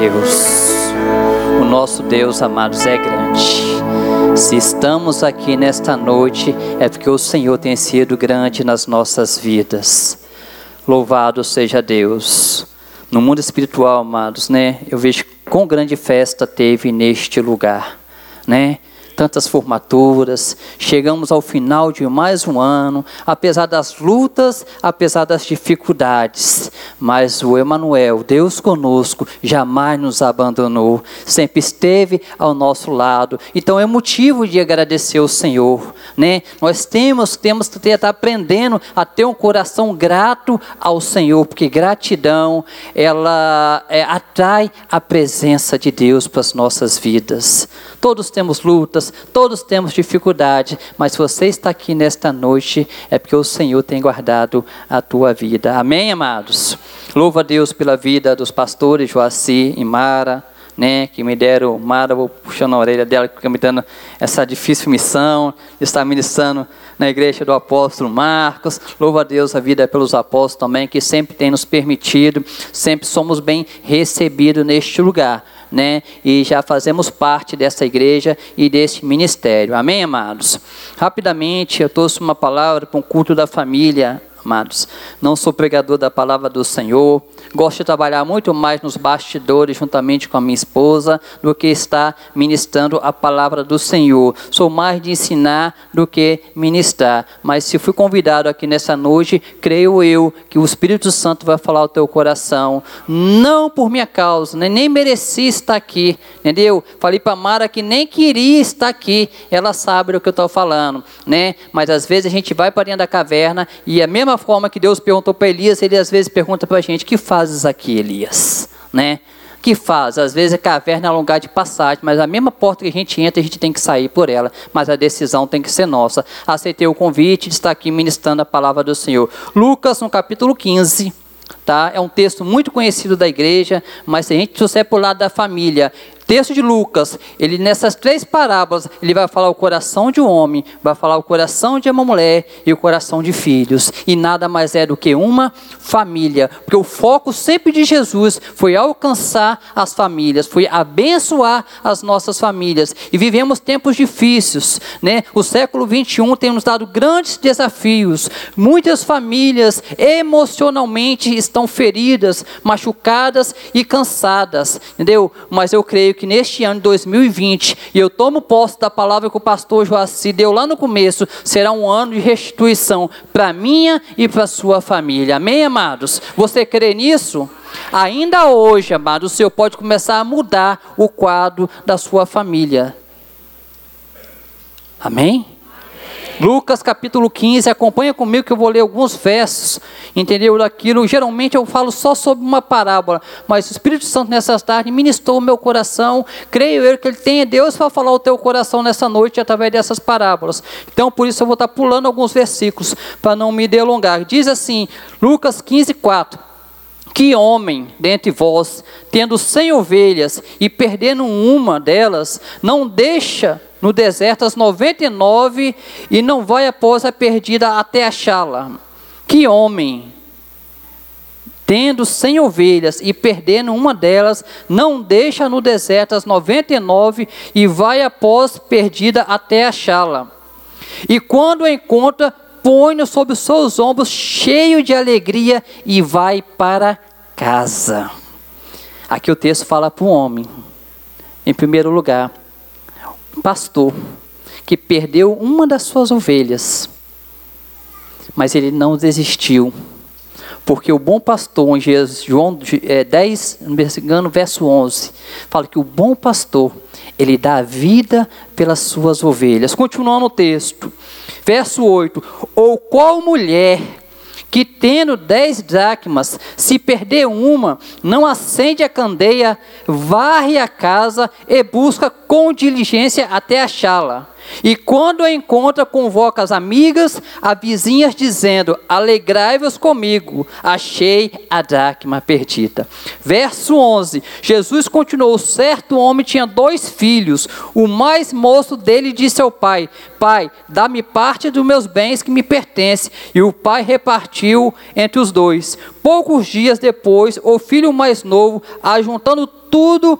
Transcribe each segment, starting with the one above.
Deus. O nosso Deus, amados, é grande. Se estamos aqui nesta noite, é porque o Senhor tem sido grande nas nossas vidas. Louvado seja Deus. No mundo espiritual, amados, né? Eu vejo quão grande festa teve neste lugar, né? Tantas formaturas, chegamos ao final de mais um ano, apesar das lutas, apesar das dificuldades, mas o Emanuel, Deus conosco, jamais nos abandonou, sempre esteve ao nosso lado. Então é motivo de agradecer ao Senhor, né? Nós temos temos que estar aprendendo a ter um coração grato ao Senhor, porque gratidão ela é, atrai a presença de Deus para as nossas vidas. Todos temos lutas, todos temos dificuldade, mas se você está aqui nesta noite, é porque o Senhor tem guardado a tua vida. Amém, amados? Louva a Deus pela vida dos pastores Joaci e Mara, né, que me deram, Mara, vou puxando a orelha dela, que me dando essa difícil missão de estar ministrando na igreja do apóstolo Marcos. Louva a Deus a vida pelos apóstolos também, que sempre tem nos permitido, sempre somos bem recebidos neste lugar né? E já fazemos parte dessa igreja e desse ministério. Amém, amados? Rapidamente, eu trouxe uma palavra para um culto da família amados. Não sou pregador da palavra do Senhor. Gosto de trabalhar muito mais nos bastidores, juntamente com a minha esposa, do que estar ministrando a palavra do Senhor. Sou mais de ensinar do que ministrar. Mas se fui convidado aqui nessa noite, creio eu que o Espírito Santo vai falar ao teu coração. Não por minha causa, né? nem mereci estar aqui, entendeu? Falei para Mara que nem queria estar aqui. Ela sabe do que eu estou falando, né? Mas às vezes a gente vai para dentro da caverna e a mesma mesma forma que Deus perguntou para Elias, ele às vezes pergunta para a gente: que fazes aqui, Elias? Né? que faz? Às vezes a caverna é um lugar de passagem, mas a mesma porta que a gente entra, a gente tem que sair por ela. Mas a decisão tem que ser nossa. Aceitei o convite de estar aqui ministrando a palavra do Senhor. Lucas, no capítulo 15. Tá? É um texto muito conhecido da igreja, mas se a gente trouxer para o lado da família, texto de Lucas, ele nessas três parábolas, ele vai falar o coração de um homem, vai falar o coração de uma mulher e o coração de filhos. E nada mais é do que uma família, porque o foco sempre de Jesus foi alcançar as famílias, foi abençoar as nossas famílias. E vivemos tempos difíceis, né? O século 21 tem nos dado grandes desafios. Muitas famílias emocionalmente estão feridas, machucadas e cansadas, entendeu? Mas eu creio que neste ano de 2020, e eu tomo posse da palavra que o pastor Joaci deu lá no começo, será um ano de restituição para minha e para sua família. Amém, amados? Você crê nisso? Ainda hoje, amados, o Senhor pode começar a mudar o quadro da sua família. Amém? Lucas capítulo 15, acompanha comigo que eu vou ler alguns versos, entendeu? Daquilo, geralmente eu falo só sobre uma parábola, mas o Espírito Santo nessa tarde ministrou o meu coração, creio eu que Ele tem Deus para falar o teu coração nessa noite através dessas parábolas. Então por isso eu vou estar pulando alguns versículos, para não me delongar. Diz assim, Lucas 15, 4. Que homem dentre vós, tendo cem ovelhas e perdendo uma delas, não deixa no deserto as 99 e não vai após a perdida até achá-la. Que homem, tendo cem ovelhas e perdendo uma delas, não deixa no deserto as 99 e vai após perdida até achá-la. E quando encontra, põe-no sobre os seus ombros, cheio de alegria, e vai para casa. Aqui o texto fala para o homem, em primeiro lugar, pastor que perdeu uma das suas ovelhas, mas ele não desistiu, porque o bom pastor, em João 10, é, verso 11, fala que o bom pastor, ele dá a vida pelas suas ovelhas. Continuando o texto, verso 8: Ou qual mulher que tendo dez dracmas, se perder uma, não acende a candeia, varre a casa e busca com diligência até achá-la. E quando a encontra, convoca as amigas, as vizinhas, dizendo: Alegrai-vos comigo, achei a dracma perdida. Verso 11: Jesus continuou: Certo homem tinha dois filhos. O mais moço dele disse ao pai: Pai, dá-me parte dos meus bens que me pertence. E o pai repartiu entre os dois. Poucos dias depois, o filho mais novo, ajuntando tudo,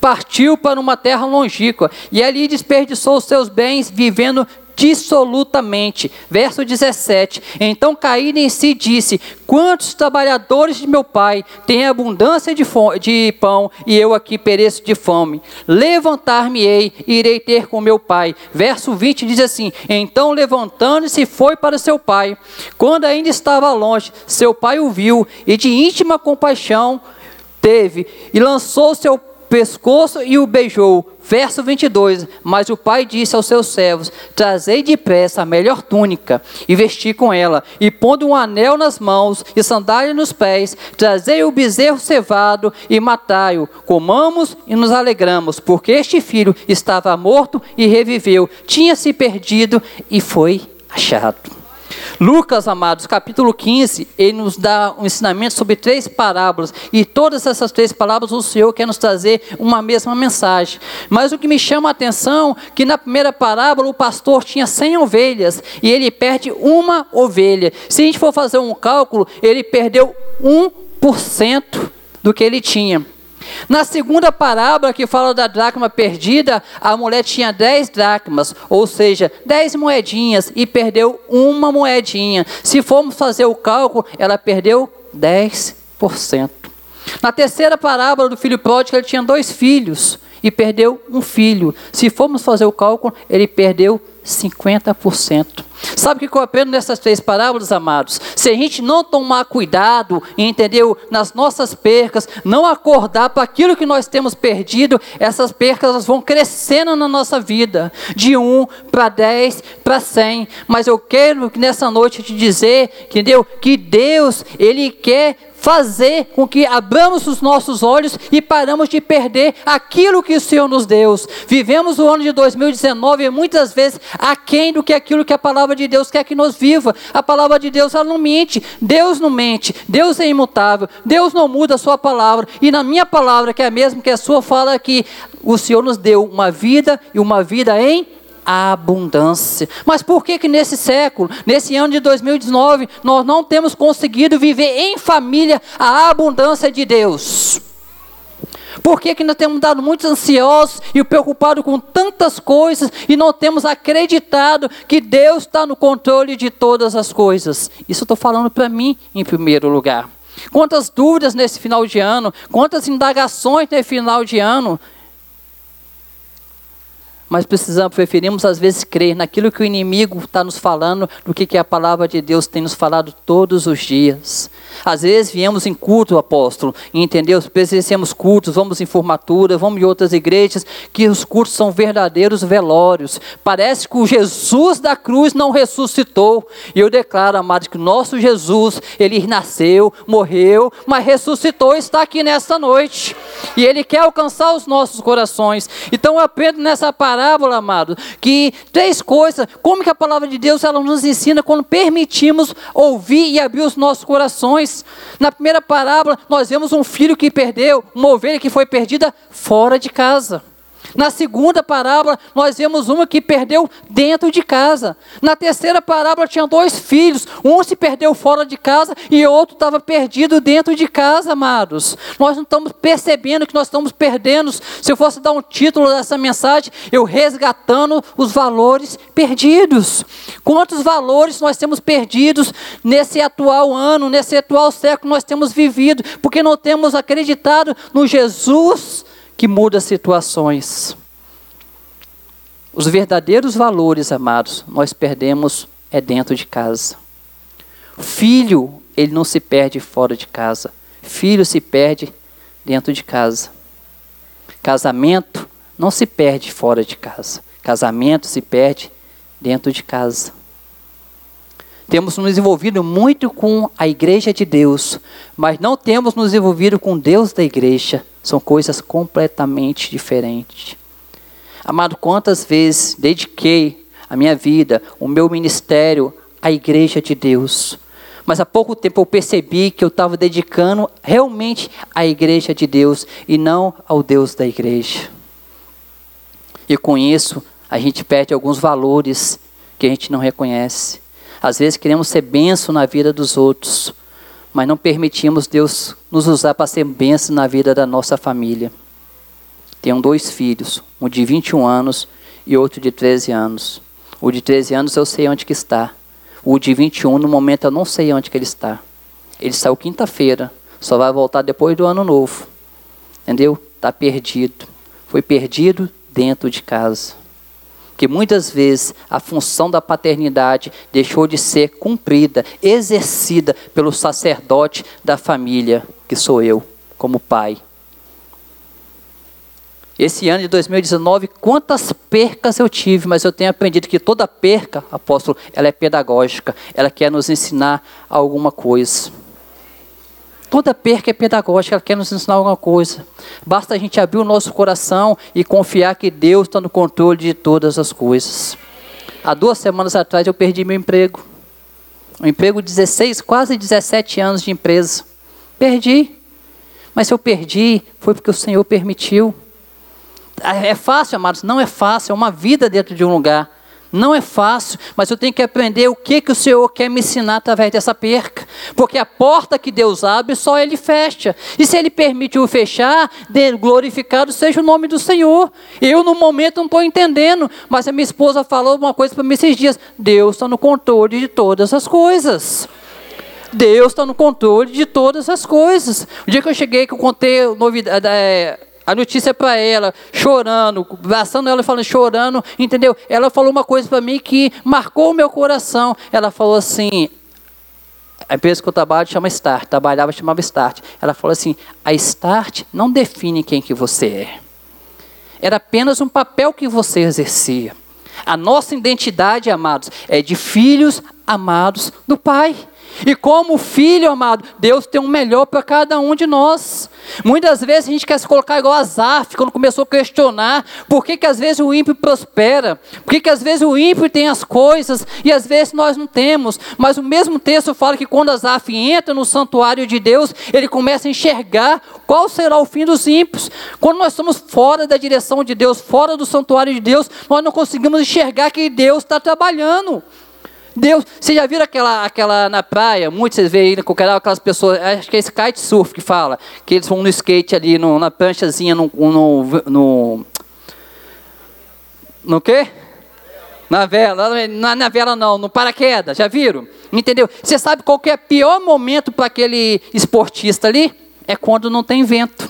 partiu para uma terra longínqua e ali desperdiçou seus bens, vivendo dissolutamente. Verso 17: Então caído em si disse: Quantos trabalhadores de meu pai têm abundância de, de pão e eu aqui pereço de fome? Levantar-me-ei e irei ter com meu pai. Verso 20 diz assim: Então levantando-se foi para seu pai. Quando ainda estava longe, seu pai o viu e de íntima compaixão teve e lançou seu pescoço e o beijou. Verso 22. Mas o pai disse aos seus servos: Trazei depressa a melhor túnica e vesti com ela, e pondo um anel nas mãos e sandália nos pés, trazei o bezerro cevado e matai-o. Comamos e nos alegramos, porque este filho estava morto e reviveu, tinha se perdido e foi achado. Lucas, amados, capítulo 15, ele nos dá um ensinamento sobre três parábolas, e todas essas três parábolas o Senhor quer nos trazer uma mesma mensagem. Mas o que me chama a atenção que na primeira parábola o pastor tinha 100 ovelhas e ele perde uma ovelha. Se a gente for fazer um cálculo, ele perdeu 1% do que ele tinha. Na segunda parábola que fala da dracma perdida, a mulher tinha dez dracmas, ou seja, dez moedinhas, e perdeu uma moedinha. Se formos fazer o cálculo, ela perdeu 10%. Na terceira parábola do filho pródigo, ele tinha dois filhos e perdeu um filho. Se formos fazer o cálculo, ele perdeu 50%. Sabe o que eu aprendo nessas três parábolas, amados? Se a gente não tomar cuidado, entendeu? Nas nossas percas, não acordar para aquilo que nós temos perdido, essas percas vão crescendo na nossa vida, de um para dez, para cem. Mas eu quero nessa noite te dizer, entendeu? Que Deus, Ele quer fazer com que abramos os nossos olhos e paramos de perder aquilo que o Senhor nos deu. Vivemos o ano de 2019 e muitas vezes aquém do que aquilo que a palavra de Deus quer que nos viva. A palavra de Deus ela não mente, Deus não mente, Deus é imutável, Deus não muda a sua palavra. E na minha palavra, que é a mesma que a sua, fala que o Senhor nos deu uma vida e uma vida em abundância. Mas por que que nesse século, nesse ano de 2019, nós não temos conseguido viver em família a abundância de Deus? Por que, que nós temos dado muito ansiosos e preocupados com tantas coisas e não temos acreditado que Deus está no controle de todas as coisas? Isso estou falando para mim em primeiro lugar. Quantas dúvidas nesse final de ano, quantas indagações nesse final de ano, mas precisamos, preferimos às vezes crer naquilo que o inimigo está nos falando do que, que a palavra de Deus tem nos falado todos os dias. Às vezes viemos em culto, apóstolo, entendeu? Presenciamos cultos, vamos em formatura, vamos em outras igrejas, que os cultos são verdadeiros velórios. Parece que o Jesus da cruz não ressuscitou. E eu declaro, amados, que o nosso Jesus, ele nasceu, morreu, mas ressuscitou e está aqui nesta noite. E ele quer alcançar os nossos corações. Então eu aprendo nessa parábola, amado, que três coisas, como que a palavra de Deus ela nos ensina quando permitimos ouvir e abrir os nossos corações na primeira parábola, nós vemos um filho que perdeu, uma ovelha que foi perdida fora de casa. Na segunda parábola, nós vemos uma que perdeu dentro de casa. Na terceira parábola, tinha dois filhos. Um se perdeu fora de casa e outro estava perdido dentro de casa, amados. Nós não estamos percebendo que nós estamos perdendo. Se eu fosse dar um título dessa mensagem, eu resgatando os valores perdidos. Quantos valores nós temos perdidos nesse atual ano, nesse atual século nós temos vivido, porque não temos acreditado no Jesus que muda situações. Os verdadeiros valores, amados, nós perdemos é dentro de casa. Filho, ele não se perde fora de casa. Filho se perde dentro de casa. Casamento não se perde fora de casa. Casamento se perde dentro de casa. Temos nos envolvido muito com a igreja de Deus, mas não temos nos envolvido com Deus da igreja. São coisas completamente diferentes. Amado, quantas vezes dediquei a minha vida, o meu ministério à igreja de Deus. Mas há pouco tempo eu percebi que eu estava dedicando realmente à igreja de Deus e não ao Deus da igreja. E com isso, a gente perde alguns valores que a gente não reconhece. Às vezes queremos ser benção na vida dos outros, mas não permitimos Deus nos usar para ser benção na vida da nossa família. Tenho dois filhos, um de 21 anos e outro de 13 anos. O de 13 anos eu sei onde que está. O de 21, no momento, eu não sei onde que ele está. Ele saiu quinta-feira, só vai voltar depois do ano novo. Entendeu? Está perdido. Foi perdido dentro de casa. Que muitas vezes a função da paternidade deixou de ser cumprida, exercida pelo sacerdote da família, que sou eu, como pai. Esse ano de 2019, quantas percas eu tive, mas eu tenho aprendido que toda perca, apóstolo, ela é pedagógica, ela quer nos ensinar alguma coisa. Toda perca é pedagógica, ela quer nos ensinar alguma coisa. Basta a gente abrir o nosso coração e confiar que Deus está no controle de todas as coisas. Há duas semanas atrás eu perdi meu emprego. Um emprego de 16, quase 17 anos de empresa. Perdi. Mas se eu perdi, foi porque o Senhor permitiu. É fácil, amados? Não é fácil. É uma vida dentro de um lugar. Não é fácil, mas eu tenho que aprender o que, que o Senhor quer me ensinar através dessa perca. Porque a porta que Deus abre, só Ele fecha. E se Ele permite o fechar, glorificado seja o nome do Senhor. Eu, no momento, não estou entendendo, mas a minha esposa falou uma coisa para mim esses dias: Deus está no controle de todas as coisas. Deus está no controle de todas as coisas. O dia que eu cheguei, que eu contei novidade. É, a notícia para ela, chorando, abraçando ela falando, chorando, entendeu? Ela falou uma coisa para mim que marcou o meu coração. Ela falou assim: a empresa que eu trabalho chama Start, trabalhava chamava Start. Ela falou assim: a Start não define quem que você é. Era apenas um papel que você exercia. A nossa identidade, amados, é de filhos amados do Pai. E como filho amado, Deus tem um melhor para cada um de nós. Muitas vezes a gente quer se colocar igual a Zaf, quando começou a questionar por que, que às vezes o ímpio prospera, por que, que às vezes o ímpio tem as coisas e às vezes nós não temos. Mas o mesmo texto fala que quando Zaf entra no santuário de Deus, ele começa a enxergar qual será o fim dos ímpios. Quando nós estamos fora da direção de Deus, fora do santuário de Deus, nós não conseguimos enxergar que Deus está trabalhando. Deus, você já viram aquela, aquela na praia? Muitos vocês veem aí no coquetel, aquelas pessoas, acho que é esse kitesurf que fala, que eles vão no skate ali, no, na pranchazinha, no, no, no. No quê? Na vela, na, na vela não, no paraquedas, já viram? Entendeu? Você sabe qual que é o pior momento para aquele esportista ali? É quando não tem vento.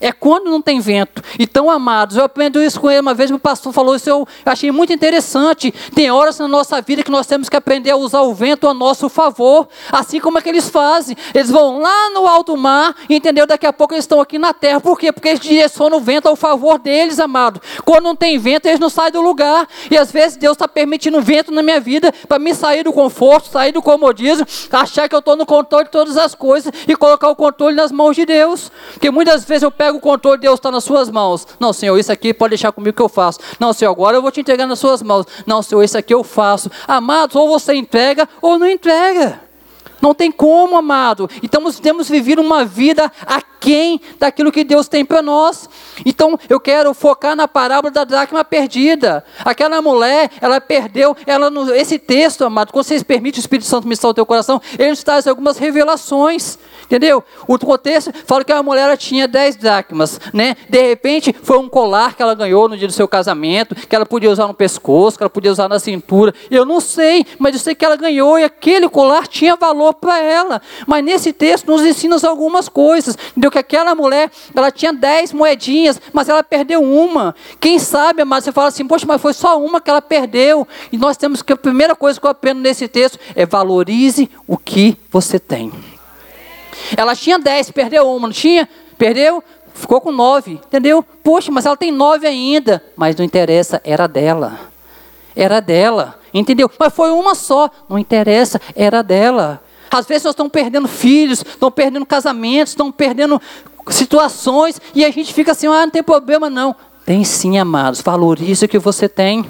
É quando não tem vento. Então, amados, eu aprendo isso com ele. Uma vez o pastor falou isso, eu achei muito interessante. Tem horas na nossa vida que nós temos que aprender a usar o vento a nosso favor. Assim como é que eles fazem. Eles vão lá no alto mar, entendeu? Daqui a pouco eles estão aqui na terra. Por quê? Porque eles direcionam o vento ao favor deles, amado. Quando não tem vento, eles não saem do lugar. E às vezes Deus está permitindo vento na minha vida para me sair do conforto, sair do comodismo, achar que eu estou no controle de todas as coisas e colocar o controle nas mãos de Deus. Porque muitas vezes eu pego pega o controle, Deus está nas suas mãos. Não, Senhor, isso aqui pode deixar comigo que eu faço. Não, Senhor, agora eu vou te entregar nas suas mãos. Não, Senhor, isso aqui eu faço. Amados, ou você entrega ou não entrega. Não tem como, amado. Então temos vivido uma vida aquém daquilo que Deus tem para nós. Então eu quero focar na parábola da dracma perdida. Aquela mulher, ela perdeu, ela esse texto, amado, quando vocês permitem o Espírito Santo ministrar o teu coração, ele nos traz algumas revelações. Entendeu? O contexto fala que a mulher tinha 10 dracmas, né? De repente, foi um colar que ela ganhou no dia do seu casamento, que ela podia usar no pescoço, que ela podia usar na cintura. Eu não sei, mas eu sei que ela ganhou e aquele colar tinha valor para ela. Mas nesse texto nos ensina algumas coisas. Entendeu? Que aquela mulher, ela tinha 10 moedinhas, mas ela perdeu uma. Quem sabe, mas você fala assim, poxa, mas foi só uma que ela perdeu. E nós temos que a primeira coisa que eu aprendo nesse texto é valorize o que você tem. Ela tinha 10, perdeu uma, não tinha? Perdeu? Ficou com 9, entendeu? Poxa, mas ela tem 9 ainda. Mas não interessa, era dela. Era dela, entendeu? Mas foi uma só, não interessa, era dela. Às vezes nós estamos perdendo filhos, estamos perdendo casamentos, estamos perdendo situações, e a gente fica assim, ah, não tem problema não. Tem sim, amados. Valorize o que você tem.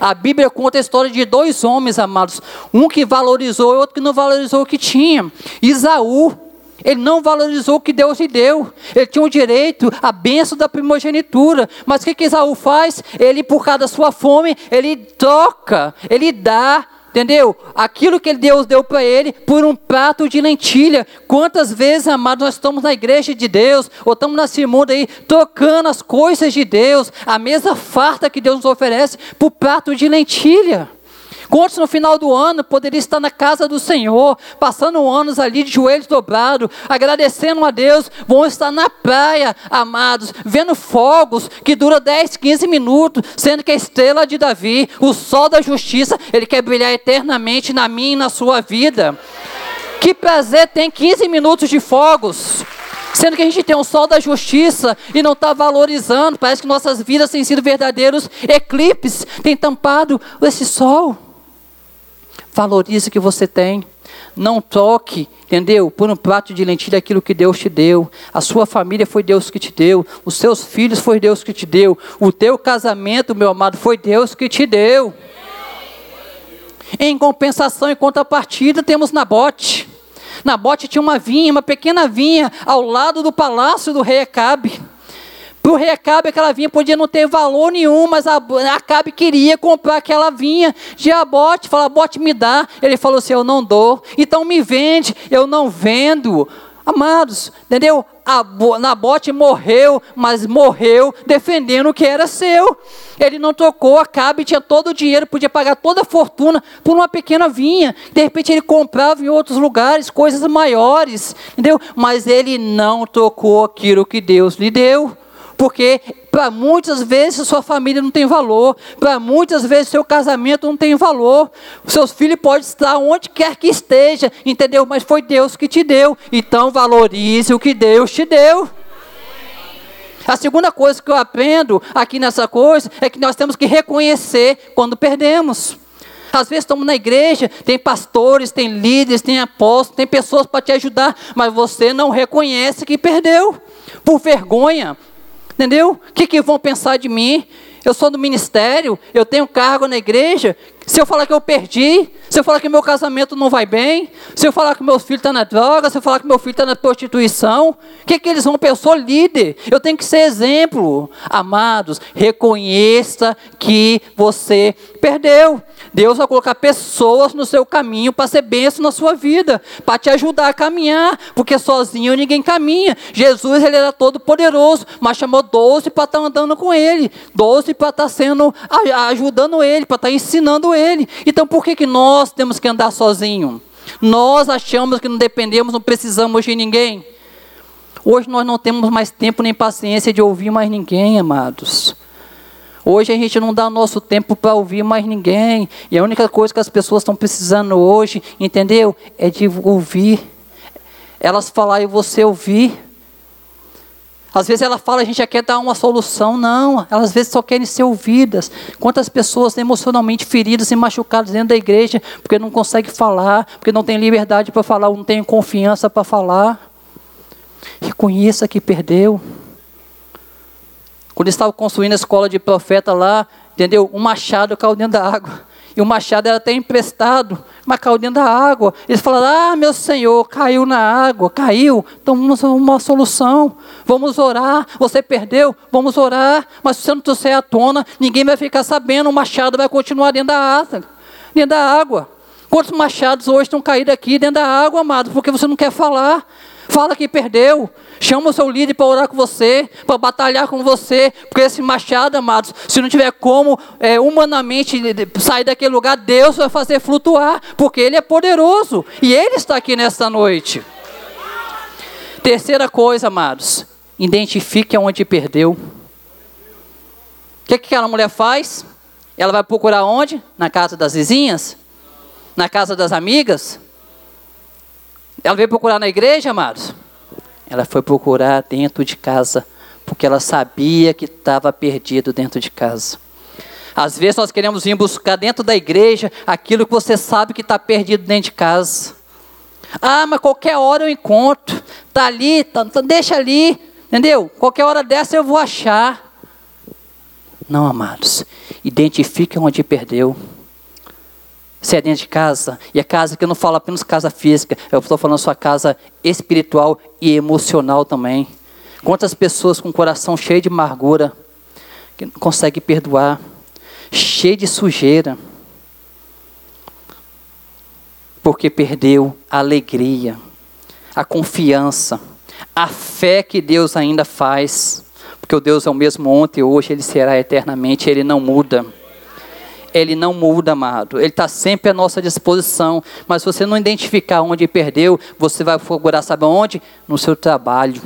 A Bíblia conta a história de dois homens, amados. Um que valorizou e outro que não valorizou o que tinha. Isaú, ele não valorizou o que Deus lhe deu. Ele tinha o direito, a benção da primogenitura. Mas o que, que Isaú faz? Ele, por causa da sua fome, ele troca, ele dá Entendeu? Aquilo que Deus deu para ele por um prato de lentilha. Quantas vezes, amados, nós estamos na igreja de Deus, ou estamos nesse mundo aí, tocando as coisas de Deus, a mesa farta que Deus nos oferece, por prato de lentilha. Quantos no final do ano poderiam estar na casa do Senhor, passando anos ali de joelhos dobrados, agradecendo a Deus, vão estar na praia, amados, vendo fogos que duram 10, 15 minutos, sendo que a estrela de Davi, o sol da justiça, ele quer brilhar eternamente na minha e na sua vida. Que prazer tem 15 minutos de fogos. Sendo que a gente tem um sol da justiça e não está valorizando, parece que nossas vidas têm sido verdadeiros eclipses, tem tampado esse sol. Valorize o que você tem. Não toque, entendeu? Por um prato de lentilha aquilo que Deus te deu. A sua família foi Deus que te deu. Os seus filhos foi Deus que te deu. O teu casamento, meu amado, foi Deus que te deu. Em compensação, em contrapartida, temos Nabote. Nabote tinha uma vinha, uma pequena vinha, ao lado do palácio do rei Acabe. Para o rei Acabe, aquela vinha podia não ter valor nenhum, mas a Acabe queria comprar aquela vinha de Abote, fala, Abote me dá. Ele falou assim, eu não dou, então me vende, eu não vendo. Amados, entendeu? Nabote morreu, mas morreu defendendo o que era seu. Ele não tocou, Acabe tinha todo o dinheiro, podia pagar toda a fortuna por uma pequena vinha. De repente ele comprava em outros lugares coisas maiores, entendeu? Mas ele não tocou aquilo que Deus lhe deu. Porque para muitas vezes sua família não tem valor, para muitas vezes seu casamento não tem valor. Seus filhos podem estar onde quer que esteja, entendeu? Mas foi Deus que te deu. Então valorize o que Deus te deu. A segunda coisa que eu aprendo aqui nessa coisa é que nós temos que reconhecer quando perdemos. Às vezes estamos na igreja, tem pastores, tem líderes, tem apóstolos, tem pessoas para te ajudar, mas você não reconhece que perdeu. Por vergonha, Entendeu? O que, que vão pensar de mim? Eu sou do ministério, eu tenho cargo na igreja. Se eu falar que eu perdi, se eu falar que meu casamento não vai bem, se eu falar que meu filho está na droga, se eu falar que meu filho está na prostituição, o que, que eles vão pensar? Eu sou líder, eu tenho que ser exemplo. Amados, reconheça que você perdeu. Deus vai colocar pessoas no seu caminho para ser bênção na sua vida, para te ajudar a caminhar, porque sozinho ninguém caminha. Jesus ele era todo poderoso, mas chamou 12 para estar tá andando com ele, 12 para estar tá sendo ajudando ele, para estar tá ensinando ele. Então por que, que nós temos que andar sozinho? Nós achamos que não dependemos, não precisamos de ninguém. Hoje nós não temos mais tempo nem paciência de ouvir mais ninguém, amados. Hoje a gente não dá nosso tempo para ouvir mais ninguém. E a única coisa que as pessoas estão precisando hoje, entendeu? É de ouvir. Elas falar e você ouvir. Às vezes ela fala, a gente já quer dar uma solução. Não, elas às vezes só querem ser ouvidas. Quantas pessoas emocionalmente feridas e machucadas dentro da igreja, porque não conseguem falar, porque não tem liberdade para falar, não tem confiança para falar. Reconheça que perdeu. Quando estava construindo a escola de profeta lá, entendeu? Um machado caiu dentro da água. E o machado era até emprestado, mas caiu dentro da água. Eles falaram: Ah, meu Senhor, caiu na água, caiu. Então vamos uma solução. Vamos orar. Você perdeu? Vamos orar. Mas se você não trouxer à tona, ninguém vai ficar sabendo. O machado vai continuar dentro da água. Dentro da água. Quantos machados hoje estão caídos aqui dentro da água, amado? Porque você não quer falar. Fala que perdeu. Chama o seu líder para orar com você, para batalhar com você, porque esse machado, amados, se não tiver como é, humanamente sair daquele lugar, Deus vai fazer flutuar, porque Ele é poderoso e Ele está aqui nesta noite. Terceira coisa, amados, identifique aonde perdeu. O que, que aquela mulher faz? Ela vai procurar onde? Na casa das vizinhas? Na casa das amigas? Ela veio procurar na igreja, amados? Ela foi procurar dentro de casa, porque ela sabia que estava perdido dentro de casa. Às vezes nós queremos vir buscar dentro da igreja aquilo que você sabe que está perdido dentro de casa. Ah, mas qualquer hora eu encontro. Está ali, tá, tá, deixa ali. Entendeu? Qualquer hora dessa eu vou achar. Não, amados. Identifique onde perdeu. Se é dentro de casa, e a casa que eu não falo apenas casa física, eu estou falando sua casa espiritual e emocional também. Quantas pessoas com o coração cheio de amargura, que não conseguem perdoar, cheio de sujeira, porque perdeu a alegria, a confiança, a fé que Deus ainda faz, porque o Deus é o mesmo ontem, hoje, Ele será eternamente, Ele não muda. Ele não muda, amado. Ele está sempre à nossa disposição. Mas se você não identificar onde perdeu, você vai procurar, sabe onde? No seu trabalho.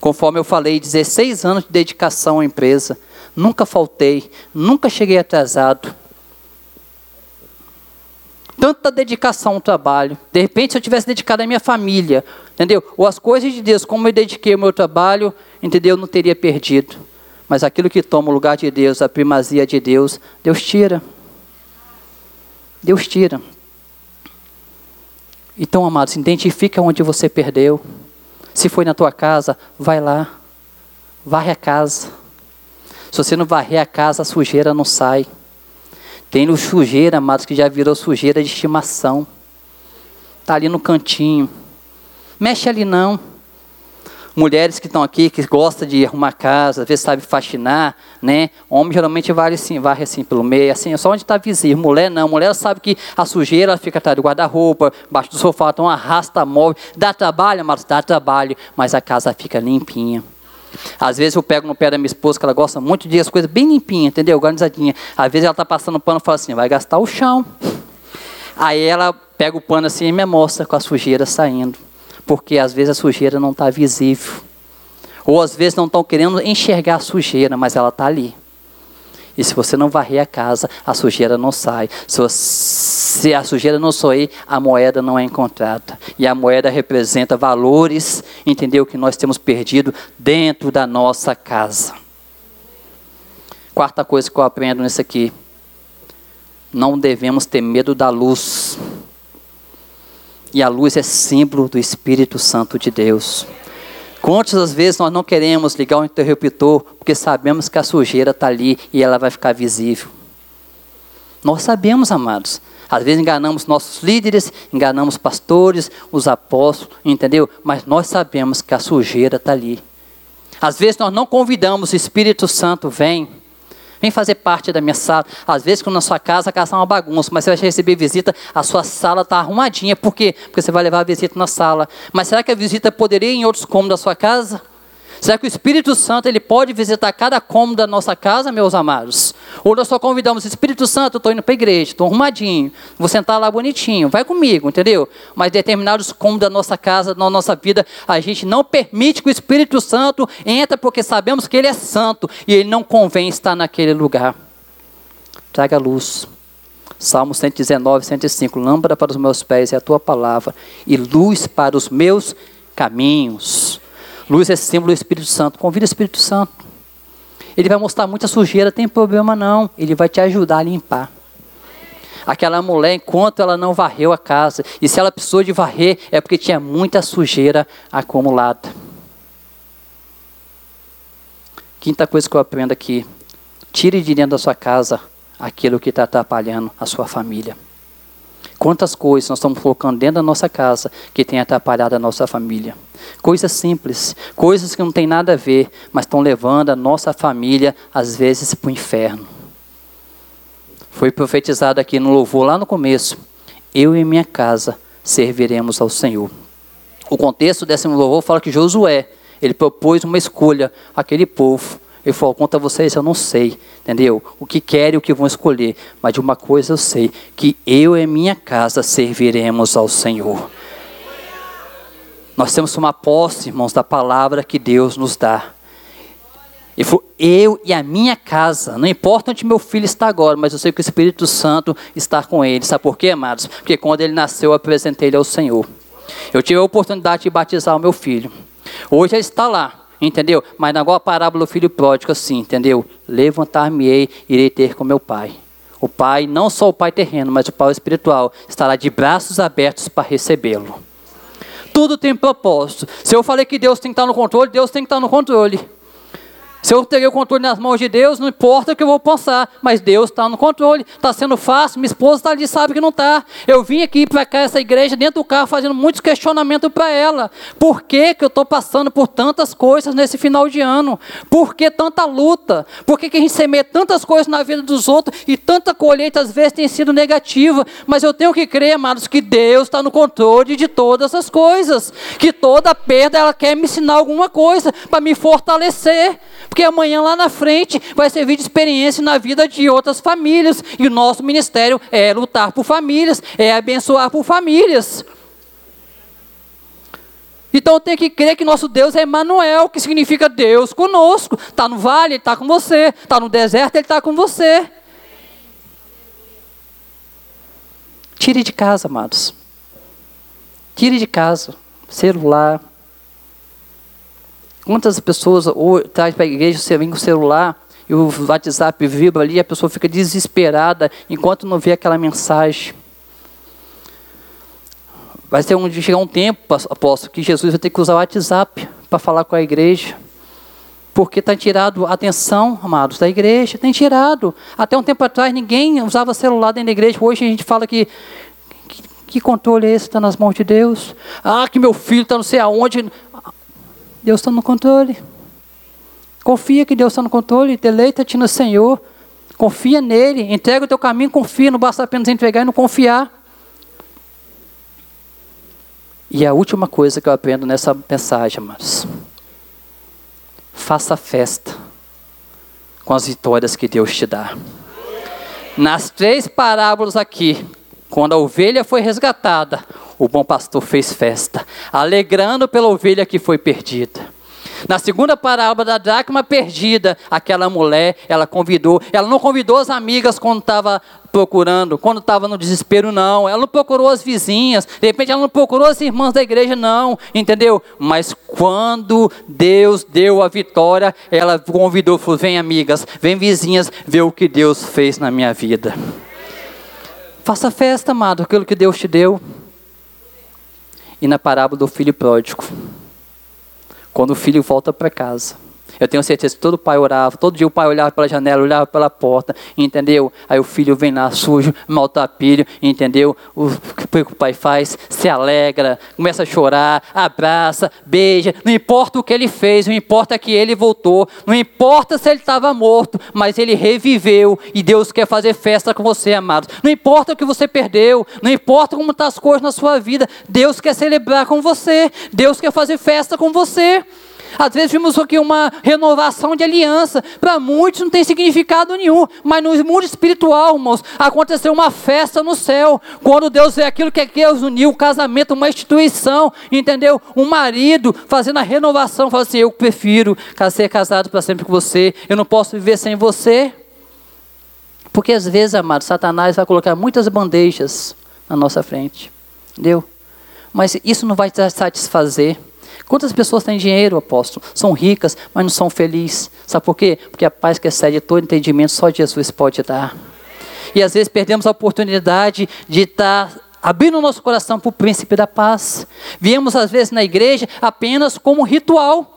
Conforme eu falei, 16 anos de dedicação à empresa. Nunca faltei, nunca cheguei atrasado. Tanta dedicação ao trabalho. De repente, se eu tivesse dedicado à minha família, entendeu? Ou as coisas de Deus, como eu dediquei ao meu trabalho, entendeu? Eu não teria perdido. Mas aquilo que toma o lugar de Deus, a primazia de Deus, Deus tira. Deus tira. Então, amados, identifica onde você perdeu. Se foi na tua casa, vai lá. Varre a casa. Se você não varrer a casa, a sujeira não sai. Tem sujeira, amados, que já virou sujeira de estimação. Está ali no cantinho. Mexe ali não. Mulheres que estão aqui, que gostam de arrumar casa, às vezes sabe faxinar, né? Homem geralmente varre assim, varre assim pelo meio, assim, só onde está visível. Mulher não, mulher sabe que a sujeira fica atrás do guarda-roupa, embaixo do sofá, então arrasta móvel. Dá trabalho, mas dá trabalho, mas a casa fica limpinha. Às vezes eu pego no pé da minha esposa, que ela gosta muito de as coisas bem limpinhas, entendeu? Organizadinha. Às vezes ela está passando pano e fala assim, vai gastar o chão. Aí ela pega o pano assim e me mostra com a sujeira saindo porque às vezes a sujeira não está visível. Ou às vezes não estão querendo enxergar a sujeira, mas ela está ali. E se você não varrer a casa, a sujeira não sai. Se, a sujeira não sair, a moeda não é encontrada. E a moeda representa valores, entendeu? Que nós temos perdido dentro da nossa casa. Quarta coisa que eu aprendo nisso aqui. Não devemos ter medo da luz. E a luz é símbolo do Espírito Santo de Deus. Quantas vezes nós não queremos ligar o interruptor porque sabemos que a sujeira está ali e ela vai ficar visível? Nós sabemos, amados. Às vezes enganamos nossos líderes, enganamos pastores, os apóstolos, entendeu? Mas nós sabemos que a sujeira está ali. Às vezes nós não convidamos, o Espírito Santo vem Vem fazer parte da minha sala. Às vezes, quando na sua casa, a casa é uma bagunça, mas você vai receber visita, a sua sala está arrumadinha. Por quê? Porque você vai levar a visita na sala. Mas será que a visita poderia ir em outros cômodos da sua casa? Será que o Espírito Santo ele pode visitar cada cômodo da nossa casa, meus amados? Ou nós só convidamos o Espírito Santo, estou indo para a igreja, estou arrumadinho, vou sentar lá bonitinho, vai comigo, entendeu? Mas determinados cômodos da nossa casa, da nossa vida, a gente não permite que o Espírito Santo entre porque sabemos que ele é santo e ele não convém estar naquele lugar. Traga luz. Salmo 119, 105. Lâmpada para os meus pés é a tua palavra, e luz para os meus caminhos. Luz é símbolo do Espírito Santo. Convida o Espírito Santo. Ele vai mostrar muita sujeira, tem problema não. Ele vai te ajudar a limpar. Aquela mulher, enquanto ela não varreu a casa, e se ela precisou de varrer, é porque tinha muita sujeira acumulada. Quinta coisa que eu aprendo aqui: tire de dentro da sua casa aquilo que está atrapalhando a sua família. Quantas coisas nós estamos colocando dentro da nossa casa que tem atrapalhado a nossa família? Coisas simples, coisas que não tem nada a ver, mas estão levando a nossa família, às vezes, para o inferno. Foi profetizado aqui no louvor, lá no começo: Eu e minha casa serviremos ao Senhor. O contexto desse louvor fala que Josué, ele propôs uma escolha àquele povo ele falou, conta vocês, eu não sei, entendeu? O que querem, o que vão escolher. Mas de uma coisa eu sei, que eu e minha casa serviremos ao Senhor. Nós temos uma posse, irmãos, da palavra que Deus nos dá. Ele falou, eu e a minha casa, não importa onde meu filho está agora, mas eu sei que o Espírito Santo está com ele. Sabe por quê, amados? Porque quando ele nasceu, eu apresentei ele ao Senhor. Eu tive a oportunidade de batizar o meu filho. Hoje ele está lá, Entendeu? Mas agora a parábola do filho pródigo assim, entendeu? Levantar-me-ei, irei ter com meu pai. O pai, não só o pai terreno, mas o pai espiritual, estará de braços abertos para recebê-lo. Tudo tem propósito. Se eu falei que Deus tem que estar no controle, Deus tem que estar no controle. Se eu teria o controle nas mãos de Deus, não importa o que eu vou pensar, mas Deus está no controle. Está sendo fácil, minha esposa está ali, sabe que não está. Eu vim aqui para cá, essa igreja, dentro do carro, fazendo muitos questionamentos para ela. Por que, que eu estou passando por tantas coisas nesse final de ano? Por que tanta luta? Por que, que a gente semeia tantas coisas na vida dos outros e tanta colheita às vezes tem sido negativa? Mas eu tenho que crer, amados, que Deus está no controle de todas as coisas. Que toda perda ela quer me ensinar alguma coisa para me fortalecer. Porque amanhã lá na frente vai servir de experiência na vida de outras famílias. E o nosso ministério é lutar por famílias, é abençoar por famílias. Então eu tenho que crer que nosso Deus é Emmanuel, que significa Deus conosco. Está no vale, Ele está com você. Está no deserto, Ele está com você. Tire de casa, amados. Tire de casa. Celular, Quantas pessoas ou traz para a igreja, você vem com o celular e o WhatsApp vibra ali, a pessoa fica desesperada enquanto não vê aquela mensagem. Vai ter um, chegar um tempo, apóstolo, que Jesus vai ter que usar o WhatsApp para falar com a igreja. Porque está tirado a atenção, amados, da igreja. Tem tirado. Até um tempo atrás ninguém usava celular dentro da igreja. Hoje a gente fala que que, que controle é esse? Está nas mãos de Deus. Ah, que meu filho está não sei aonde. Deus está no controle. Confia que Deus está no controle, deleita-te no Senhor. Confia nele, entrega o teu caminho, confia, não basta apenas entregar e não confiar. E a última coisa que eu aprendo nessa mensagem, amados. Faça festa com as vitórias que Deus te dá. Nas três parábolas aqui, quando a ovelha foi resgatada, o bom pastor fez festa, alegrando pela ovelha que foi perdida. Na segunda parábola da dracma perdida, aquela mulher, ela convidou, ela não convidou as amigas quando estava procurando, quando estava no desespero, não. Ela não procurou as vizinhas, de repente ela não procurou as irmãs da igreja, não, entendeu? Mas quando Deus deu a vitória, ela convidou, falou: vem amigas, vem vizinhas, ver o que Deus fez na minha vida. Faça festa, amado, aquilo que Deus te deu. E na parábola do filho pródigo, quando o filho volta para casa, eu tenho certeza que todo pai orava, todo dia o pai olhava pela janela, olhava pela porta, entendeu? Aí o filho vem lá sujo, maltapilho, entendeu? O que o pai faz? Se alegra, começa a chorar, abraça, beija. Não importa o que ele fez, não importa que ele voltou, não importa se ele estava morto, mas ele reviveu e Deus quer fazer festa com você, amado. Não importa o que você perdeu, não importa como estão tá as coisas na sua vida, Deus quer celebrar com você, Deus quer fazer festa com você. Às vezes vimos aqui uma renovação de aliança. Para muitos não tem significado nenhum. Mas no mundo espiritual, irmãos, aconteceu uma festa no céu. Quando Deus vê aquilo que Deus uniu, o casamento, uma instituição, entendeu? Um marido fazendo a renovação, fala assim: Eu prefiro ser casado para sempre com você. Eu não posso viver sem você. Porque às vezes, amado, Satanás vai colocar muitas bandejas na nossa frente. Entendeu? Mas isso não vai te satisfazer. Quantas pessoas têm dinheiro, apóstolo? São ricas, mas não são felizes. Sabe por quê? Porque a paz que excede todo entendimento só Jesus pode dar. E às vezes perdemos a oportunidade de estar abrindo o nosso coração para o príncipe da paz. Viemos às vezes na igreja apenas como ritual.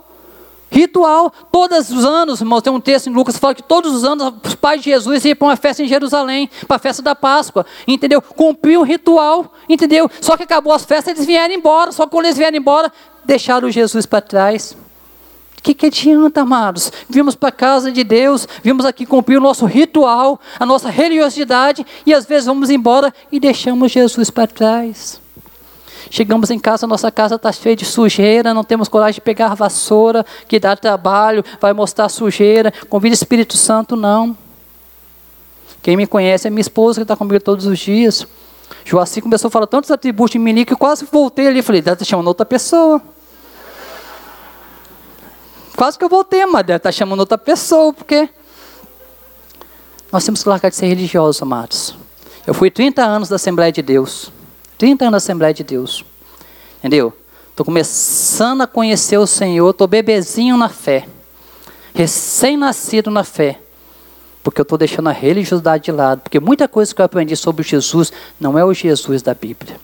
Ritual, todos os anos, irmãos, tem um texto em Lucas que fala que todos os anos os pais de Jesus iam para uma festa em Jerusalém, para a festa da Páscoa, entendeu? Cumpriu o ritual, entendeu? Só que acabou as festas, eles vieram embora, só que quando eles vieram embora, deixaram Jesus para trás. O que, que adianta, amados? Vimos para a casa de Deus, vimos aqui cumprir o nosso ritual, a nossa religiosidade, e às vezes vamos embora e deixamos Jesus para trás. Chegamos em casa, nossa casa está cheia de sujeira, não temos coragem de pegar vassoura, que dá trabalho, vai mostrar sujeira. Convida o Espírito Santo, não. Quem me conhece é minha esposa que está comigo todos os dias. Joaci começou a falar tantos atributos de mim que quase voltei ali. Falei, deve chamando outra pessoa. Quase que eu voltei, mas deve estar chamando outra pessoa, porque nós temos que largar de ser religiosos, amados. Eu fui 30 anos da Assembleia de Deus. 30 anos da Assembleia de Deus. Entendeu? Estou começando a conhecer o Senhor, estou bebezinho na fé. Recém-nascido na fé. Porque eu estou deixando a religiosidade de lado. Porque muita coisa que eu aprendi sobre Jesus não é o Jesus da Bíblia.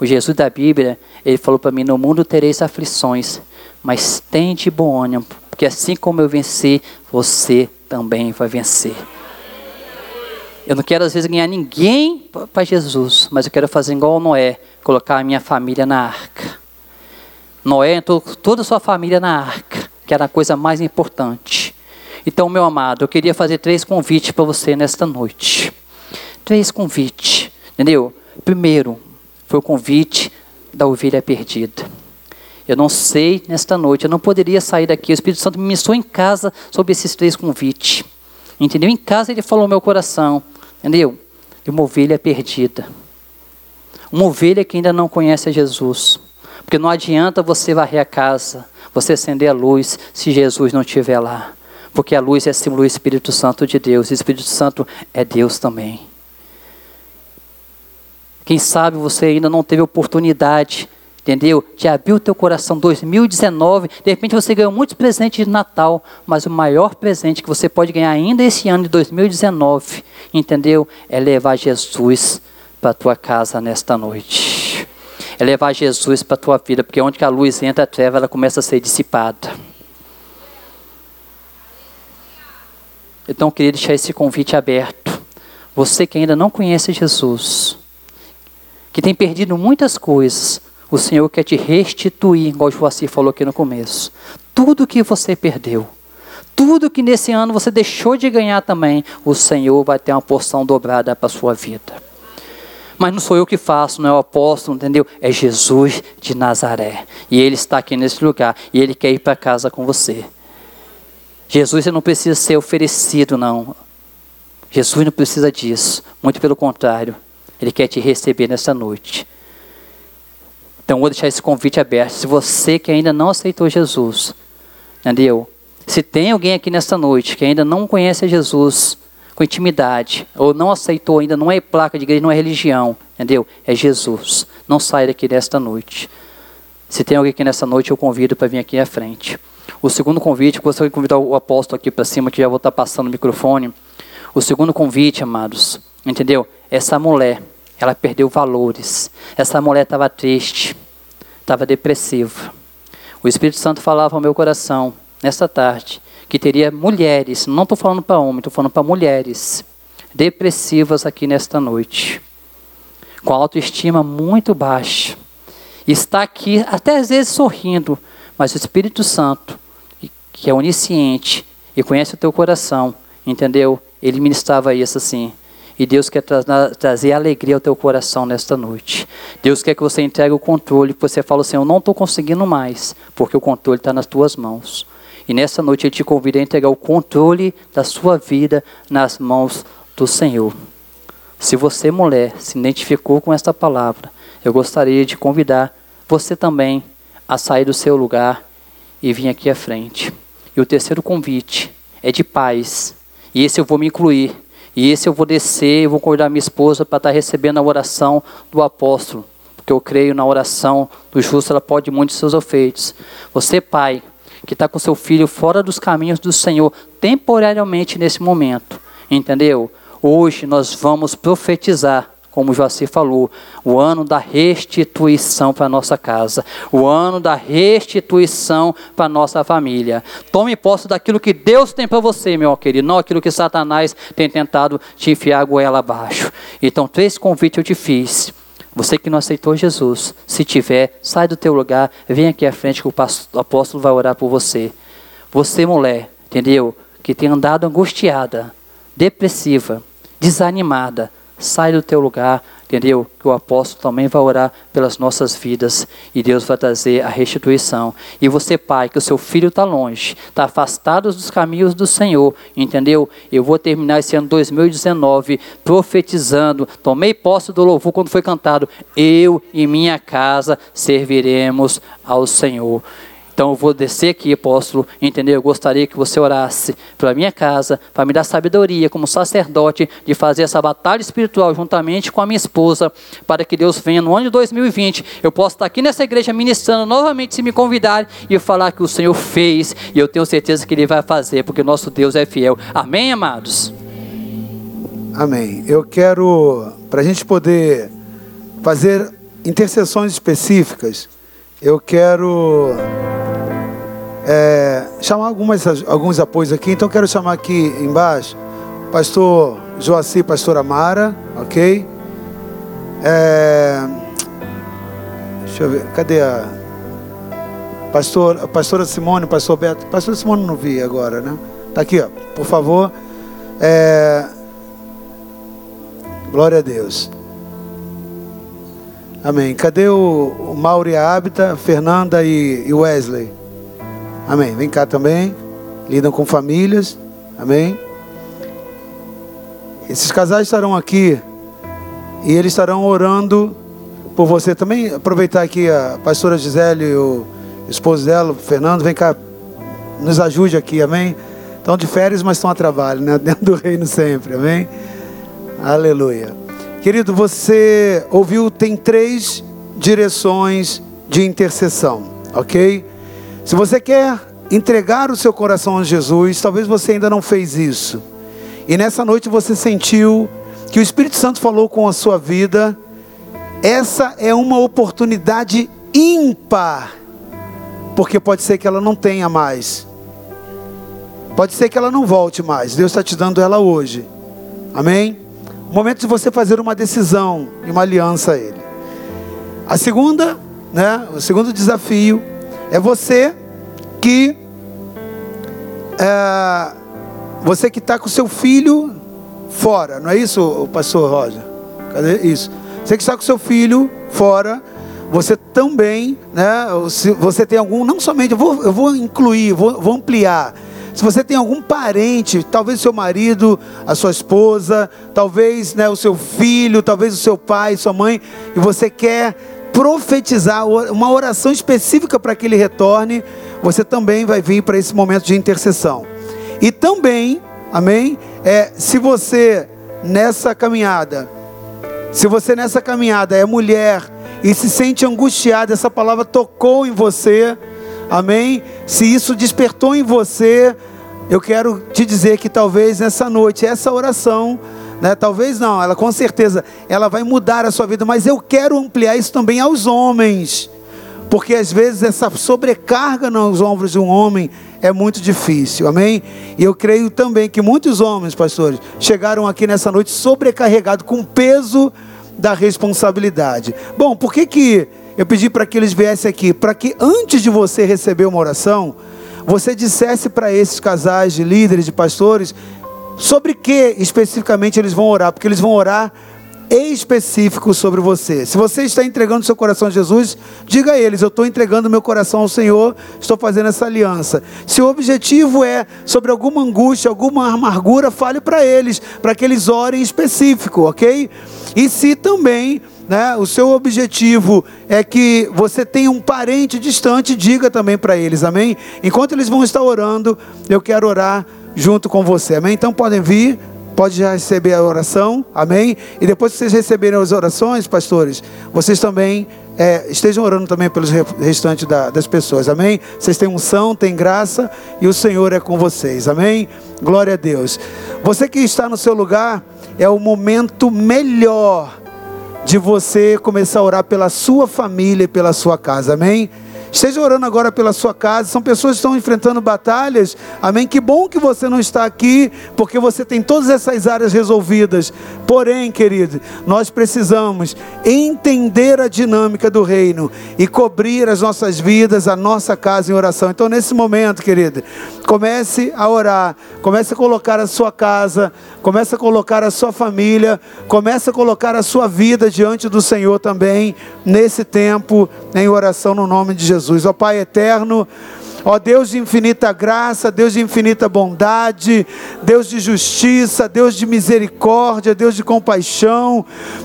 O Jesus da Bíblia, ele falou para mim: No mundo tereis aflições, mas tente bom ânimo, Porque assim como eu venci, você também vai vencer. Eu não quero às vezes ganhar ninguém para Jesus, mas eu quero fazer igual Noé, colocar a minha família na arca. Noé entrou toda a sua família na arca, que era a coisa mais importante. Então, meu amado, eu queria fazer três convites para você nesta noite. Três convites, entendeu? Primeiro, foi o convite da ovelha perdida. Eu não sei nesta noite, eu não poderia sair daqui. O Espírito Santo me ministrou em casa sobre esses três convites. Entendeu? Em casa ele falou meu coração. Entendeu? De uma ovelha perdida. Uma ovelha que ainda não conhece a Jesus. Porque não adianta você varrer a casa, você acender a luz, se Jesus não estiver lá. Porque a luz é símbolo do Espírito Santo de Deus. O Espírito Santo é Deus também. Quem sabe você ainda não teve oportunidade entendeu? De abrir o teu coração 2019, de repente você ganhou muitos presentes de Natal, mas o maior presente que você pode ganhar ainda esse ano de 2019, entendeu? É levar Jesus para tua casa nesta noite. É levar Jesus para tua vida, porque onde a luz entra, a treva ela começa a ser dissipada. Então eu queria deixar esse convite aberto. Você que ainda não conhece Jesus, que tem perdido muitas coisas, o Senhor quer te restituir, igual o Joacir falou aqui no começo. Tudo que você perdeu, tudo que nesse ano você deixou de ganhar também, o Senhor vai ter uma porção dobrada para a sua vida. Mas não sou eu que faço, não é o apóstolo, entendeu? É Jesus de Nazaré. E ele está aqui nesse lugar. E ele quer ir para casa com você. Jesus você não precisa ser oferecido, não. Jesus não precisa disso. Muito pelo contrário. Ele quer te receber nessa noite. Então, vou deixar esse convite aberto. Se você que ainda não aceitou Jesus, entendeu? Se tem alguém aqui nesta noite que ainda não conhece Jesus com intimidade, ou não aceitou ainda, não é placa de igreja, não é religião, entendeu? É Jesus. Não saia daqui nesta noite. Se tem alguém aqui nesta noite, eu convido para vir aqui à frente. O segundo convite, gostaria de convidar o apóstolo aqui para cima, que já vou estar passando o microfone. O segundo convite, amados, entendeu? Essa mulher ela perdeu valores. Essa mulher estava triste, estava depressiva. O Espírito Santo falava ao meu coração, nesta tarde, que teria mulheres, não estou falando para homens, estou falando para mulheres, depressivas aqui nesta noite, com autoestima muito baixa. Está aqui, até às vezes sorrindo, mas o Espírito Santo, que é onisciente e conhece o teu coração, entendeu? Ele ministrava isso assim. E Deus quer tra trazer alegria ao teu coração nesta noite. Deus quer que você entregue o controle, que você fala assim, eu não estou conseguindo mais, porque o controle está nas tuas mãos. E nessa noite Ele te convida a entregar o controle da sua vida nas mãos do Senhor. Se você, mulher, se identificou com esta palavra, eu gostaria de convidar você também a sair do seu lugar e vir aqui à frente. E o terceiro convite é de paz. E esse eu vou me incluir. E esse eu vou descer, eu vou convidar minha esposa para estar tá recebendo a oração do apóstolo. Porque eu creio na oração do justo, ela pode muito seus efeitos. Você, pai, que está com seu filho fora dos caminhos do Senhor, temporariamente nesse momento, entendeu? Hoje nós vamos profetizar como o Joacir falou, o ano da restituição para a nossa casa, o ano da restituição para a nossa família. Tome posse daquilo que Deus tem para você, meu querido, não aquilo que Satanás tem tentado te enfiar a goela abaixo. Então, três convites eu te fiz. Você que não aceitou Jesus, se tiver, sai do teu lugar, vem aqui à frente que o apóstolo vai orar por você. Você, mulher, entendeu? Que tem andado angustiada, depressiva, desanimada, sai do teu lugar, entendeu? Que o apóstolo também vai orar pelas nossas vidas e Deus vai trazer a restituição. E você, pai, que o seu filho está longe, está afastado dos caminhos do Senhor, entendeu? Eu vou terminar esse ano 2019 profetizando. Tomei posse do louvor quando foi cantado. Eu e minha casa serviremos ao Senhor. Então eu vou descer aqui, apóstolo, entendeu? Eu gostaria que você orasse para minha casa, para me dar sabedoria como sacerdote de fazer essa batalha espiritual juntamente com a minha esposa, para que Deus venha no ano de 2020, eu possa estar aqui nessa igreja ministrando novamente se me convidar e falar que o Senhor fez e eu tenho certeza que Ele vai fazer, porque nosso Deus é fiel. Amém, amados? Amém. Eu quero, para a gente poder fazer intercessões específicas, eu quero é, chamar algumas, alguns apoios aqui. Então quero chamar aqui embaixo, pastor Joaci, pastora Mara, ok? É, deixa eu ver, cadê a pastor, pastora Simone, pastor Beto? Pastora Simone não vi agora, né? Tá aqui, ó, por favor. É, glória a Deus. Amém. Cadê o, o Mauri Hábita, Fernanda e, e Wesley? Amém. Vem cá também. Lidam com famílias. Amém. Esses casais estarão aqui e eles estarão orando por você também. Aproveitar aqui a pastora Gisele e o esposo dela, o Fernando, vem cá, nos ajude aqui, amém? Estão de férias, mas estão a trabalho, né? Dentro do reino sempre, amém? Aleluia. Querido, você ouviu, tem três direções de intercessão, ok? Se você quer entregar o seu coração a Jesus, talvez você ainda não fez isso. E nessa noite você sentiu que o Espírito Santo falou com a sua vida. Essa é uma oportunidade ímpar, porque pode ser que ela não tenha mais. Pode ser que ela não volte mais. Deus está te dando ela hoje. Amém? O momento de você fazer uma decisão e uma aliança a Ele. A segunda, né, o segundo desafio é você que é, você que está com seu filho fora, não é isso, pastor Roger? Cadê isso? Você que está com seu filho fora, você também, né? Se você tem algum, não somente, eu vou, eu vou incluir, vou, vou ampliar. Se você tem algum parente, talvez seu marido, a sua esposa, talvez né, o seu filho, talvez o seu pai, sua mãe, e você quer profetizar uma oração específica para que ele retorne, você também vai vir para esse momento de intercessão. E também, amém? É, se você nessa caminhada, se você nessa caminhada é mulher e se sente angustiada, essa palavra tocou em você, Amém? Se isso despertou em você, eu quero te dizer que talvez nessa noite, essa oração, né, talvez não, ela com certeza, ela vai mudar a sua vida, mas eu quero ampliar isso também aos homens, porque às vezes essa sobrecarga nos ombros de um homem é muito difícil, amém? E eu creio também que muitos homens, pastores, chegaram aqui nessa noite sobrecarregados com o peso da responsabilidade. Bom, por que que eu pedi para que eles viessem aqui, para que antes de você receber uma oração, você dissesse para esses casais de líderes, de pastores, sobre que especificamente eles vão orar, porque eles vão orar específico sobre você. Se você está entregando seu coração a Jesus, diga a eles: Eu estou entregando meu coração ao Senhor, estou fazendo essa aliança. Se o objetivo é sobre alguma angústia, alguma amargura, fale para eles, para que eles orem específico, ok? E se também né, o seu objetivo é que você tenha um parente distante, diga também para eles, amém? Enquanto eles vão estar orando, eu quero orar junto com você, amém? Então podem vir, pode já receber a oração, amém? E depois que vocês receberem as orações, pastores, vocês também é, estejam orando também pelos restantes da, das pessoas, amém? Vocês têm unção, têm graça e o Senhor é com vocês, amém? Glória a Deus. Você que está no seu lugar, é o momento melhor de você começar a orar pela sua família e pela sua casa, amém? Esteja orando agora pela sua casa. São pessoas que estão enfrentando batalhas. Amém. Que bom que você não está aqui, porque você tem todas essas áreas resolvidas. Porém, querido, nós precisamos entender a dinâmica do reino e cobrir as nossas vidas, a nossa casa em oração. Então, nesse momento, querido, comece a orar, comece a colocar a sua casa, comece a colocar a sua família, comece a colocar a sua vida diante do Senhor também, nesse tempo, em oração no nome de Jesus. Jesus. Ó Pai eterno, ó Deus de infinita graça, Deus de infinita bondade, Deus de justiça, Deus de misericórdia, Deus de compaixão,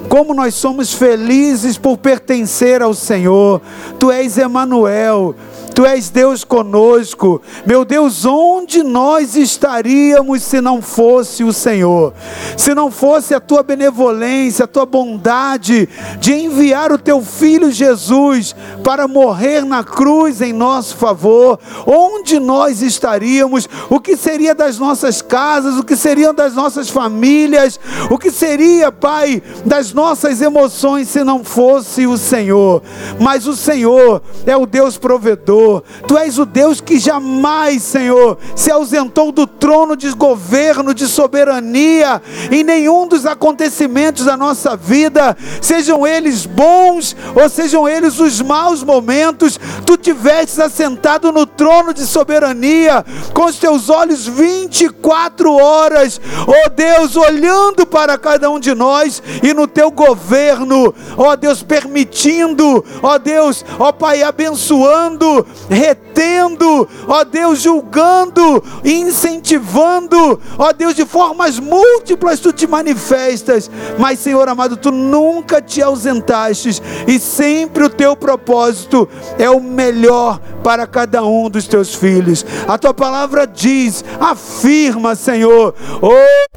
como nós somos felizes por pertencer ao Senhor. Tu és Emanuel. Tu és Deus conosco. Meu Deus, onde nós estaríamos se não fosse o Senhor? Se não fosse a tua benevolência, a tua bondade de enviar o teu filho Jesus para morrer na cruz em nosso favor, onde nós estaríamos? O que seria das nossas casas? O que seriam das nossas famílias? O que seria, Pai, das nossas emoções se não fosse o Senhor? Mas o Senhor é o Deus provedor Senhor. Tu és o Deus que jamais, Senhor, se ausentou do trono de governo, de soberania, em nenhum dos acontecimentos da nossa vida, sejam eles bons ou sejam eles os maus momentos, tu tivestes assentado no trono de soberania, com os teus olhos 24 horas, ó Deus, olhando para cada um de nós e no teu governo, ó Deus, permitindo, ó Deus, ó Pai, abençoando, retendo, ó Deus, julgando, incentivando, ó Deus, de formas múltiplas tu te manifestas, mas Senhor amado, tu nunca te ausentaste e sempre o teu propósito é o melhor para cada um dos teus filhos. A tua palavra diz, afirma, Senhor, oh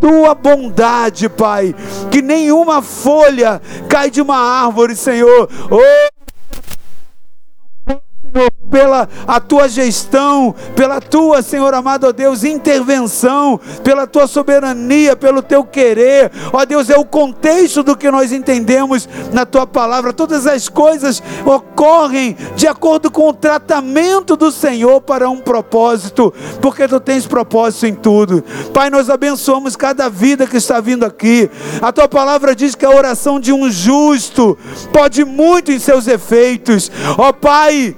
tua bondade, Pai, que nenhuma folha cai de uma árvore, Senhor. Oh, pela a tua gestão, pela tua, Senhor amado, ó Deus, intervenção, pela tua soberania, pelo teu querer, ó Deus, é o contexto do que nós entendemos na tua palavra. Todas as coisas de acordo com o tratamento do Senhor para um propósito, porque tu tens propósito em tudo. Pai, nós abençoamos cada vida que está vindo aqui. A tua palavra diz que a oração de um justo pode muito em seus efeitos. Ó Pai,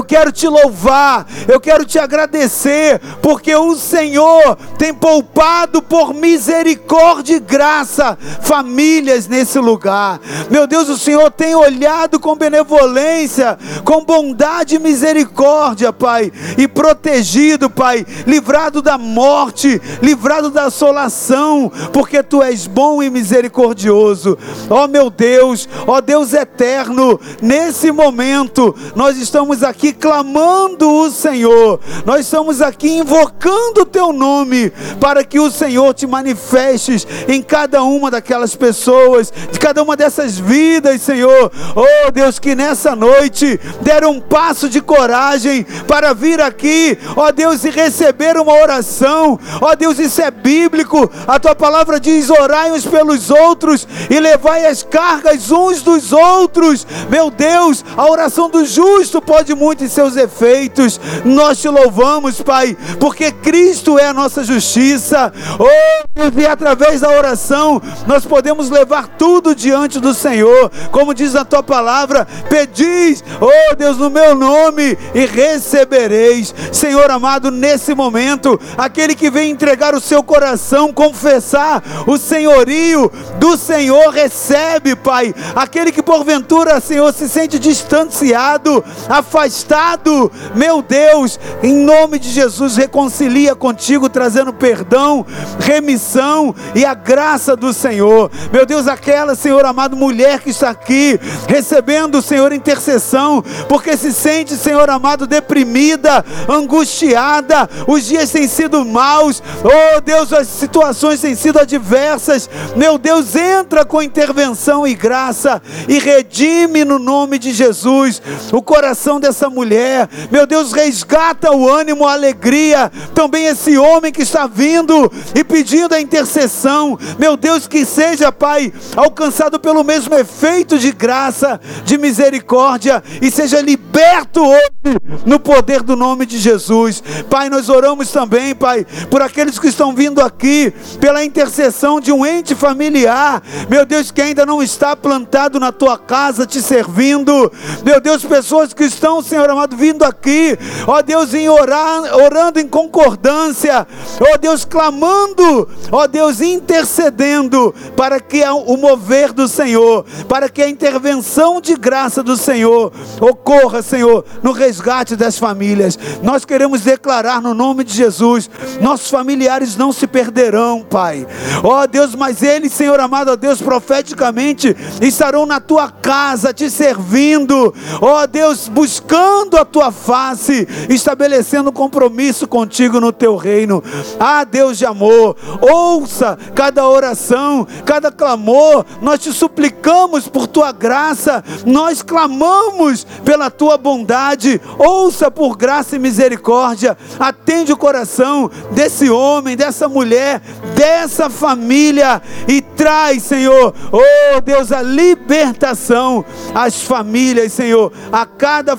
eu quero te louvar, eu quero te agradecer, porque o Senhor tem poupado por misericórdia e graça famílias nesse lugar. Meu Deus, o Senhor tem olhado com benevolência, com bondade e misericórdia, Pai, e protegido, Pai, livrado da morte, livrado da assolação, porque tu és bom e misericordioso. Ó meu Deus, ó Deus eterno, nesse momento nós estamos aqui clamando o Senhor, nós estamos aqui invocando o teu nome, para que o Senhor te manifestes em cada uma daquelas pessoas, de cada uma dessas vidas, Senhor. Oh Deus, que nessa noite deram um passo de coragem para vir aqui, ó oh, Deus, e receber uma oração. Ó oh, Deus, isso é bíblico. A tua palavra diz: orai uns pelos outros e levai as cargas uns dos outros. Meu Deus, a oração do justo pode muito em seus efeitos. Nós te louvamos, Pai, porque Cristo é a nossa justiça. Oh, e através da oração nós podemos levar tudo diante do Senhor, como diz a tua palavra: pedis, oh Deus, no meu nome e recebereis. Senhor amado, nesse momento, aquele que vem entregar o seu coração, confessar o senhorio do Senhor, recebe, Pai. Aquele que porventura, Senhor, se sente distanciado, afastado afastado, meu Deus, em nome de Jesus, reconcilia contigo, trazendo perdão, remissão e a graça do Senhor. Meu Deus, aquela, Senhor amado, mulher que está aqui, recebendo, Senhor, intercessão, porque se sente, Senhor amado, deprimida, angustiada, os dias têm sido maus, oh Deus, as situações têm sido adversas, meu Deus, entra com intervenção e graça e redime no nome de Jesus o coração dessa mulher. Meu Deus, resgata o ânimo, a alegria. Também esse homem que está vindo e pedindo a intercessão. Meu Deus, que seja, Pai, alcançado pelo mesmo efeito de graça, de misericórdia e seja liberto hoje no poder do nome de Jesus. Pai, nós oramos também, Pai, por aqueles que estão vindo aqui pela intercessão de um ente familiar. Meu Deus, que ainda não está plantado na tua casa te servindo. Meu Deus, pessoas que estão, Senhor, Senhor amado, vindo aqui, ó Deus, em orar, orando em concordância, ó Deus, clamando, ó Deus, intercedendo para que o mover do Senhor, para que a intervenção de graça do Senhor ocorra, Senhor, no resgate das famílias. Nós queremos declarar no nome de Jesus: nossos familiares não se perderão, Pai. Ó Deus, mas eles, Senhor amado, ó Deus, profeticamente estarão na tua casa te servindo, ó Deus, buscando buscando a tua face, estabelecendo compromisso contigo no teu reino. Ah, Deus de amor, ouça cada oração, cada clamor. Nós te suplicamos por tua graça, nós clamamos pela tua bondade. Ouça por graça e misericórdia. Atende o coração desse homem, dessa mulher, dessa família e traz, Senhor, oh Deus, a libertação às famílias, Senhor, a cada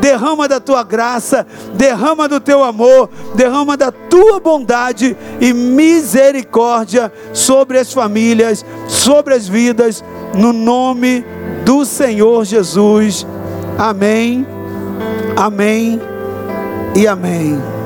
Derrama da tua graça, derrama do teu amor, derrama da tua bondade e misericórdia sobre as famílias, sobre as vidas, no nome do Senhor Jesus. Amém, amém e amém.